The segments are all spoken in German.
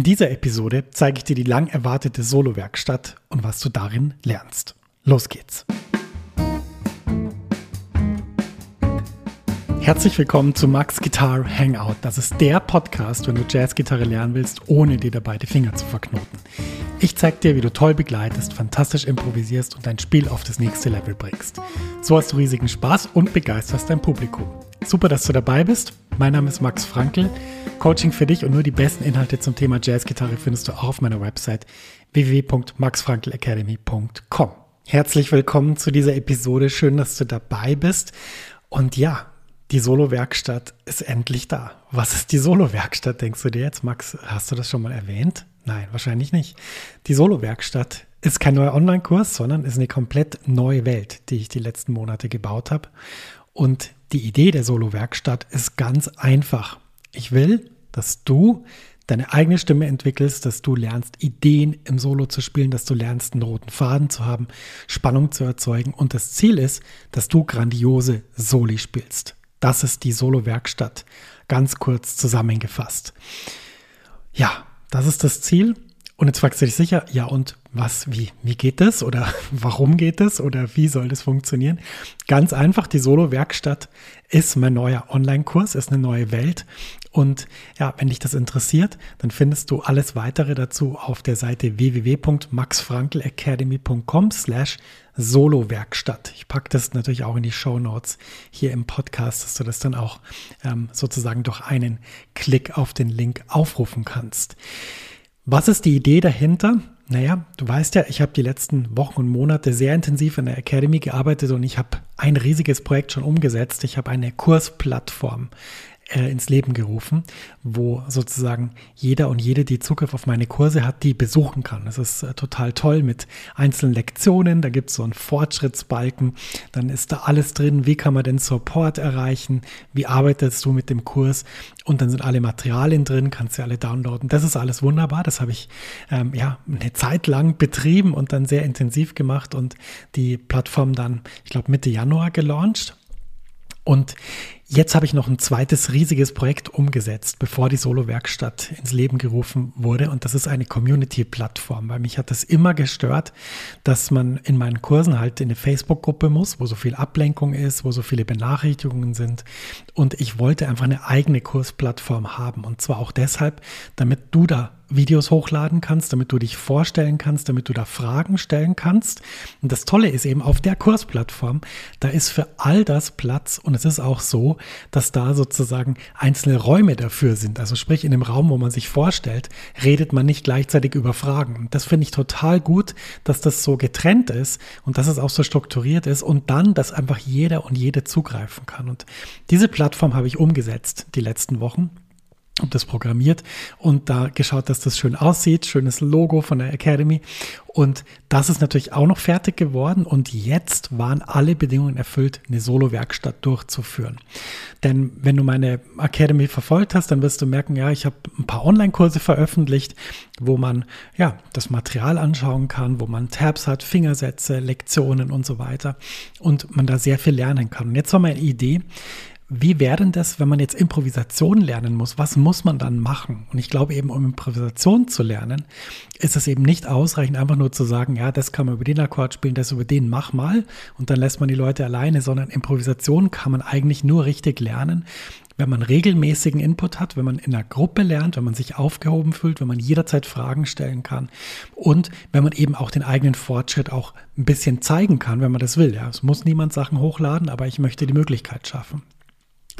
In dieser Episode zeige ich dir die lang erwartete Solo-Werkstatt und was du darin lernst. Los geht's! Herzlich willkommen zu Max Guitar Hangout. Das ist der Podcast, wenn du Jazzgitarre lernen willst, ohne dir dabei die Finger zu verknoten. Ich zeige dir, wie du toll begleitest, fantastisch improvisierst und dein Spiel auf das nächste Level bringst. So hast du riesigen Spaß und begeisterst dein Publikum. Super, dass du dabei bist. Mein Name ist Max Frankl. Coaching für dich und nur die besten Inhalte zum Thema Jazzgitarre findest du auch auf meiner Website www.maxfrankelacademy.com. Herzlich willkommen zu dieser Episode. Schön, dass du dabei bist. Und ja, die Solo-Werkstatt ist endlich da. Was ist die Solo-Werkstatt, denkst du dir jetzt? Max, hast du das schon mal erwähnt? Nein, wahrscheinlich nicht. Die Solo-Werkstatt ist kein neuer Online-Kurs, sondern ist eine komplett neue Welt, die ich die letzten Monate gebaut habe. Und die Idee der Solo-Werkstatt ist ganz einfach. Ich will, dass du deine eigene Stimme entwickelst, dass du lernst, Ideen im Solo zu spielen, dass du lernst, einen roten Faden zu haben, Spannung zu erzeugen. Und das Ziel ist, dass du grandiose Soli spielst. Das ist die Solo-Werkstatt, ganz kurz zusammengefasst. Ja, das ist das Ziel. Und jetzt fragst du dich sicher, ja und was, wie, wie geht das oder warum geht das oder wie soll das funktionieren? Ganz einfach, die Solo-Werkstatt ist mein neuer Online-Kurs, ist eine neue Welt. Und ja, wenn dich das interessiert, dann findest du alles weitere dazu auf der Seite www.maxfrankelacademy.com slash Solo-Werkstatt. Ich packe das natürlich auch in die Show Notes hier im Podcast, dass du das dann auch ähm, sozusagen durch einen Klick auf den Link aufrufen kannst. Was ist die Idee dahinter? Naja, du weißt ja, ich habe die letzten Wochen und Monate sehr intensiv in der Academy gearbeitet und ich habe ein riesiges Projekt schon umgesetzt. Ich habe eine Kursplattform äh, ins Leben gerufen, wo sozusagen jeder und jede, die Zugriff auf meine Kurse hat, die besuchen kann. Das ist äh, total toll mit einzelnen Lektionen. Da gibt es so einen Fortschrittsbalken. Dann ist da alles drin. Wie kann man den Support erreichen? Wie arbeitest du mit dem Kurs? Und dann sind alle Materialien drin, kannst du alle downloaden. Das ist alles wunderbar. Das habe ich ähm, ja eine Zeit lang betrieben und dann sehr intensiv gemacht und die Plattform dann, ich glaube, Mitte Januar gelauncht. Und Jetzt habe ich noch ein zweites riesiges Projekt umgesetzt, bevor die Solo-Werkstatt ins Leben gerufen wurde. Und das ist eine Community-Plattform, weil mich hat das immer gestört, dass man in meinen Kursen halt in eine Facebook-Gruppe muss, wo so viel Ablenkung ist, wo so viele Benachrichtigungen sind. Und ich wollte einfach eine eigene Kursplattform haben. Und zwar auch deshalb, damit du da Videos hochladen kannst, damit du dich vorstellen kannst, damit du da Fragen stellen kannst. Und das Tolle ist eben auf der Kursplattform, da ist für all das Platz und es ist auch so, dass da sozusagen einzelne Räume dafür sind. Also sprich, in dem Raum, wo man sich vorstellt, redet man nicht gleichzeitig über Fragen. Und das finde ich total gut, dass das so getrennt ist und dass es auch so strukturiert ist und dann, dass einfach jeder und jede zugreifen kann. Und diese Plattform habe ich umgesetzt die letzten Wochen habe das programmiert und da geschaut, dass das schön aussieht, schönes Logo von der Academy und das ist natürlich auch noch fertig geworden und jetzt waren alle Bedingungen erfüllt, eine Solo-Werkstatt durchzuführen. Denn wenn du meine Academy verfolgt hast, dann wirst du merken, ja, ich habe ein paar Online-Kurse veröffentlicht, wo man ja das Material anschauen kann, wo man Tabs hat, Fingersätze, Lektionen und so weiter und man da sehr viel lernen kann. Und jetzt war meine Idee, wie wäre denn das, wenn man jetzt Improvisation lernen muss? Was muss man dann machen? Und ich glaube eben, um Improvisation zu lernen, ist es eben nicht ausreichend, einfach nur zu sagen, ja, das kann man über den Akkord spielen, das über den mach mal und dann lässt man die Leute alleine, sondern Improvisation kann man eigentlich nur richtig lernen, wenn man regelmäßigen Input hat, wenn man in einer Gruppe lernt, wenn man sich aufgehoben fühlt, wenn man jederzeit Fragen stellen kann und wenn man eben auch den eigenen Fortschritt auch ein bisschen zeigen kann, wenn man das will. Ja, es muss niemand Sachen hochladen, aber ich möchte die Möglichkeit schaffen.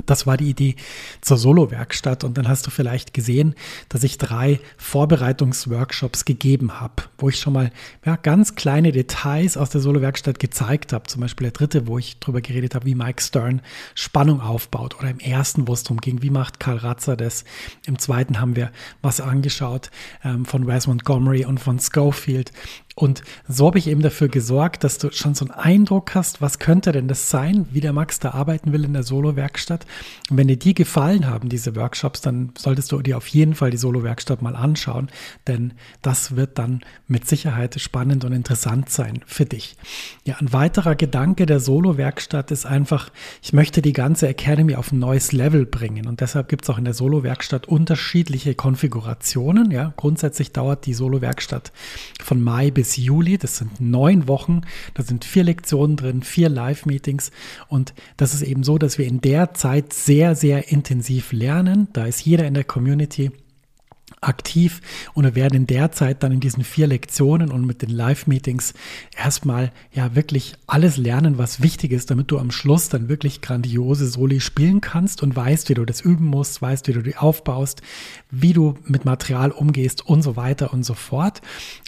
Das war die Idee zur Solo-Werkstatt. Und dann hast du vielleicht gesehen, dass ich drei Vorbereitungsworkshops gegeben habe, wo ich schon mal ja, ganz kleine Details aus der Solo-Werkstatt gezeigt habe. Zum Beispiel der dritte, wo ich darüber geredet habe, wie Mike Stern Spannung aufbaut. Oder im ersten, wo es darum ging, wie macht Karl Ratzer das. Im zweiten haben wir was angeschaut ähm, von Wes Montgomery und von Schofield. Und so habe ich eben dafür gesorgt, dass du schon so einen Eindruck hast, was könnte denn das sein, wie der Max da arbeiten will in der Solo-Werkstatt. Und wenn dir die gefallen haben, diese Workshops, dann solltest du dir auf jeden Fall die Solo-Werkstatt mal anschauen, denn das wird dann mit Sicherheit spannend und interessant sein für dich. Ja, ein weiterer Gedanke der Solo-Werkstatt ist einfach, ich möchte die ganze Academy auf ein neues Level bringen und deshalb gibt es auch in der Solo-Werkstatt unterschiedliche Konfigurationen. Ja, grundsätzlich dauert die Solo-Werkstatt von Mai bis Juli. Das sind neun Wochen. Da sind vier Lektionen drin, vier Live-Meetings. Und das ist eben so, dass wir in der Zeit sehr, sehr intensiv lernen. Da ist jeder in der Community aktiv und wir werden in der Zeit dann in diesen vier Lektionen und mit den Live-Meetings erstmal ja wirklich alles lernen, was wichtig ist, damit du am Schluss dann wirklich grandiose Soli spielen kannst und weißt, wie du das üben musst, weißt, wie du die aufbaust, wie du mit Material umgehst und so weiter und so fort.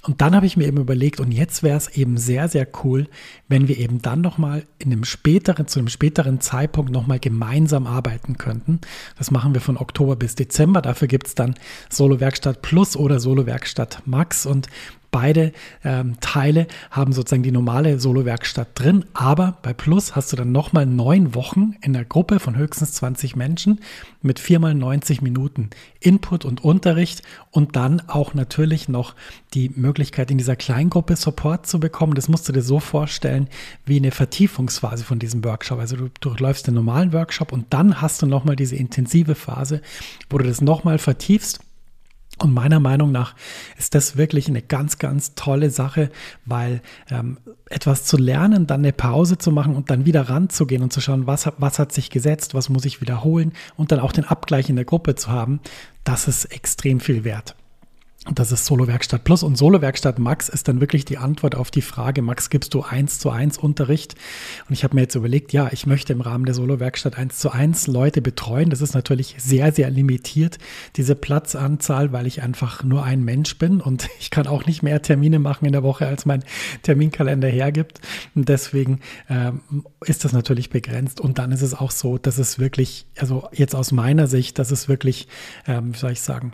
Und dann habe ich mir eben überlegt, und jetzt wäre es eben sehr, sehr cool, wenn wir eben dann nochmal in einem späteren, zu einem späteren Zeitpunkt nochmal gemeinsam arbeiten könnten. Das machen wir von Oktober bis Dezember. Dafür gibt es dann Solo Werkstatt Plus oder Solo Werkstatt Max. Und Beide ähm, Teile haben sozusagen die normale Solo-Werkstatt drin, aber bei Plus hast du dann nochmal neun Wochen in der Gruppe von höchstens 20 Menschen mit viermal 90 Minuten Input und Unterricht und dann auch natürlich noch die Möglichkeit, in dieser Kleingruppe Support zu bekommen. Das musst du dir so vorstellen wie eine Vertiefungsphase von diesem Workshop. Also du durchläufst den normalen Workshop und dann hast du nochmal diese intensive Phase, wo du das nochmal vertiefst und meiner Meinung nach ist das wirklich eine ganz, ganz tolle Sache, weil ähm, etwas zu lernen, dann eine Pause zu machen und dann wieder ranzugehen und zu schauen, was, was hat sich gesetzt, was muss ich wiederholen und dann auch den Abgleich in der Gruppe zu haben, das ist extrem viel wert. Das ist Solo Werkstatt Plus und Solo Werkstatt Max ist dann wirklich die Antwort auf die Frage, Max, gibst du eins zu eins Unterricht? Und ich habe mir jetzt überlegt, ja, ich möchte im Rahmen der Solo Werkstatt eins zu eins Leute betreuen. Das ist natürlich sehr, sehr limitiert, diese Platzanzahl, weil ich einfach nur ein Mensch bin und ich kann auch nicht mehr Termine machen in der Woche, als mein Terminkalender hergibt. Und deswegen ähm, ist das natürlich begrenzt. Und dann ist es auch so, dass es wirklich, also jetzt aus meiner Sicht, dass es wirklich, ähm, wie soll ich sagen,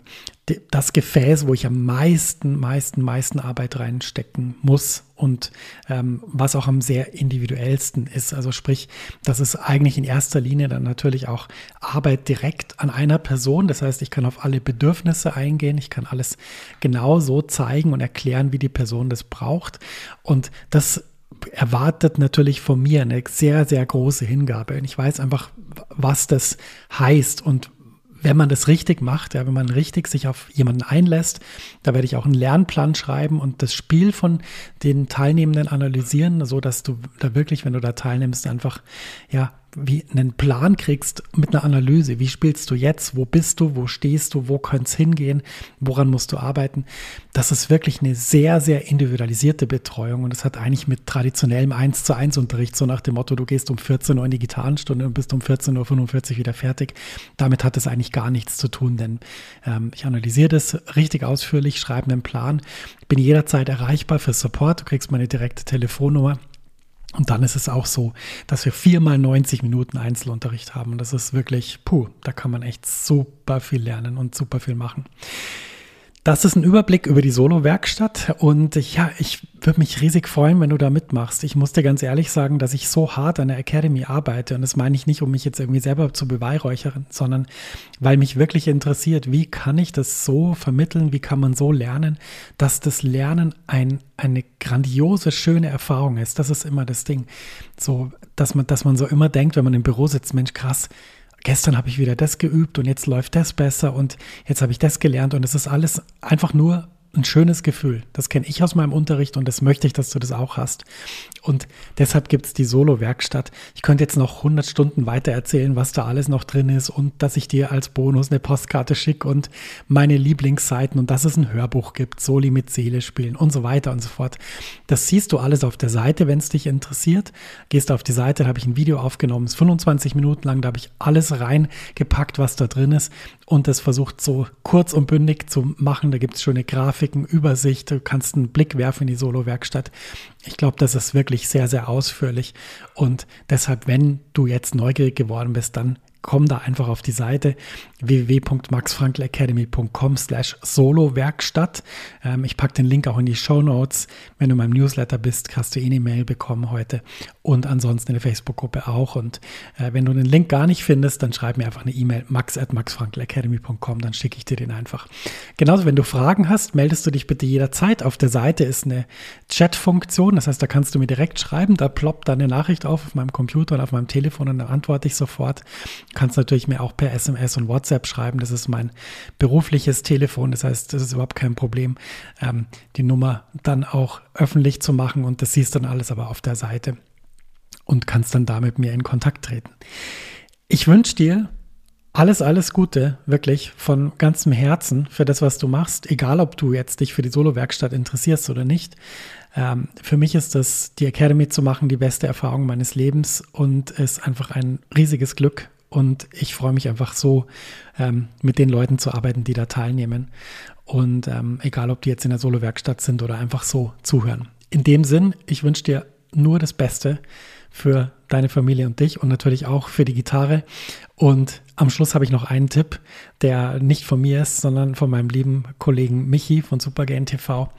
das Gefäß, wo ich am meisten, meisten, meisten Arbeit reinstecken muss und ähm, was auch am sehr individuellsten ist. Also sprich, das ist eigentlich in erster Linie dann natürlich auch Arbeit direkt an einer Person. Das heißt, ich kann auf alle Bedürfnisse eingehen, ich kann alles genau so zeigen und erklären, wie die Person das braucht. Und das erwartet natürlich von mir eine sehr, sehr große Hingabe. Und ich weiß einfach, was das heißt und wenn man das richtig macht, ja, wenn man richtig sich auf jemanden einlässt, da werde ich auch einen Lernplan schreiben und das Spiel von den Teilnehmenden analysieren, so dass du da wirklich, wenn du da teilnimmst, einfach ja wie einen Plan kriegst mit einer Analyse. Wie spielst du jetzt? Wo bist du? Wo stehst du? Wo könnte es hingehen? Woran musst du arbeiten? Das ist wirklich eine sehr, sehr individualisierte Betreuung und das hat eigentlich mit traditionellem 1 zu 1 Unterricht, so nach dem Motto, du gehst um 14 Uhr in die Gitarrenstunde und bist um 14.45 Uhr wieder fertig. Damit hat es eigentlich gar nichts zu tun, denn ähm, ich analysiere das richtig ausführlich, schreibe einen Plan, bin jederzeit erreichbar für Support. Du kriegst meine direkte Telefonnummer und dann ist es auch so, dass wir viermal 90 Minuten Einzelunterricht haben. Und das ist wirklich, puh, da kann man echt super viel lernen und super viel machen. Das ist ein Überblick über die Solo-Werkstatt und ja, ich würde mich riesig freuen, wenn du da mitmachst. Ich muss dir ganz ehrlich sagen, dass ich so hart an der Academy arbeite und das meine ich nicht, um mich jetzt irgendwie selber zu beweihräuchern, sondern weil mich wirklich interessiert, wie kann ich das so vermitteln, wie kann man so lernen, dass das Lernen ein, eine grandiose, schöne Erfahrung ist. Das ist immer das Ding. So, dass man, dass man so immer denkt, wenn man im Büro sitzt, Mensch, krass, gestern habe ich wieder das geübt und jetzt läuft das besser und jetzt habe ich das gelernt und es ist alles einfach nur ein schönes Gefühl. Das kenne ich aus meinem Unterricht und das möchte ich, dass du das auch hast. Und deshalb gibt es die Solo-Werkstatt. Ich könnte jetzt noch 100 Stunden weiter erzählen, was da alles noch drin ist und dass ich dir als Bonus eine Postkarte schicke und meine Lieblingsseiten und dass es ein Hörbuch gibt, Soli mit Seele spielen und so weiter und so fort. Das siehst du alles auf der Seite, wenn es dich interessiert. Gehst auf die Seite, da habe ich ein Video aufgenommen, ist 25 Minuten lang, da habe ich alles reingepackt, was da drin ist und das versucht so kurz und bündig zu machen. Da gibt es schöne Grafiken, Übersicht, du kannst einen Blick werfen in die Solo-Werkstatt. Ich glaube, das ist wirklich sehr, sehr ausführlich und deshalb, wenn du jetzt neugierig geworden bist, dann komm da einfach auf die Seite www.maxfrankelacademy.com slash solo-werkstatt. Ähm, ich packe den Link auch in die Show Notes. Wenn du in meinem Newsletter bist, hast du eh eine Mail bekommen heute und ansonsten in der Facebook-Gruppe auch. Und äh, wenn du den Link gar nicht findest, dann schreib mir einfach eine E-Mail max at maxfrankelacademy.com, dann schicke ich dir den einfach. Genauso, wenn du Fragen hast, meldest du dich bitte jederzeit. Auf der Seite ist eine Chat-Funktion, das heißt, da kannst du mir direkt schreiben, da ploppt dann eine Nachricht auf auf meinem Computer und auf meinem Telefon und dann antworte ich sofort. Kannst natürlich mir auch per SMS und WhatsApp schreiben, das ist mein berufliches Telefon, das heißt, das ist überhaupt kein Problem, ähm, die Nummer dann auch öffentlich zu machen und das siehst dann alles aber auf der Seite und kannst dann da mit mir in Kontakt treten. Ich wünsche dir alles, alles Gute, wirklich von ganzem Herzen für das, was du machst, egal ob du jetzt dich für die Solo-Werkstatt interessierst oder nicht. Ähm, für mich ist das, die Academy zu machen, die beste Erfahrung meines Lebens und ist einfach ein riesiges Glück. Und ich freue mich einfach so, ähm, mit den Leuten zu arbeiten, die da teilnehmen. Und ähm, egal, ob die jetzt in der Solo-Werkstatt sind oder einfach so zuhören. In dem Sinn, ich wünsche dir nur das Beste für deine Familie und dich und natürlich auch für die Gitarre. Und am Schluss habe ich noch einen Tipp, der nicht von mir ist, sondern von meinem lieben Kollegen Michi von Supergain TV,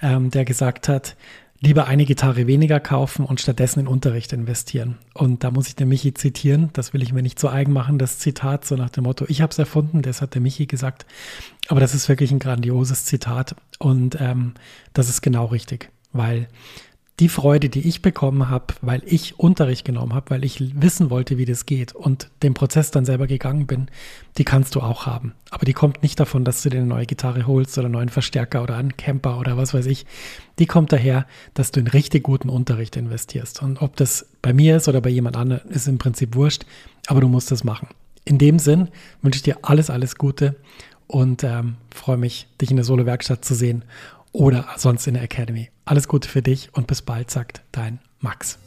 ähm, der gesagt hat, lieber eine Gitarre weniger kaufen und stattdessen in Unterricht investieren. Und da muss ich den Michi zitieren, das will ich mir nicht zu eigen machen, das Zitat, so nach dem Motto, ich habe es erfunden, das hat der Michi gesagt. Aber das ist wirklich ein grandioses Zitat und ähm, das ist genau richtig, weil die Freude, die ich bekommen habe, weil ich Unterricht genommen habe, weil ich wissen wollte, wie das geht und den Prozess dann selber gegangen bin, die kannst du auch haben. Aber die kommt nicht davon, dass du dir eine neue Gitarre holst oder einen neuen Verstärker oder einen Camper oder was weiß ich. Die kommt daher, dass du in richtig guten Unterricht investierst. Und ob das bei mir ist oder bei jemand anderem, ist im Prinzip wurscht, aber du musst das machen. In dem Sinn wünsche ich dir alles, alles Gute und ähm, freue mich, dich in der Solo-Werkstatt zu sehen oder sonst in der Academy. Alles Gute für dich und bis bald, sagt dein Max.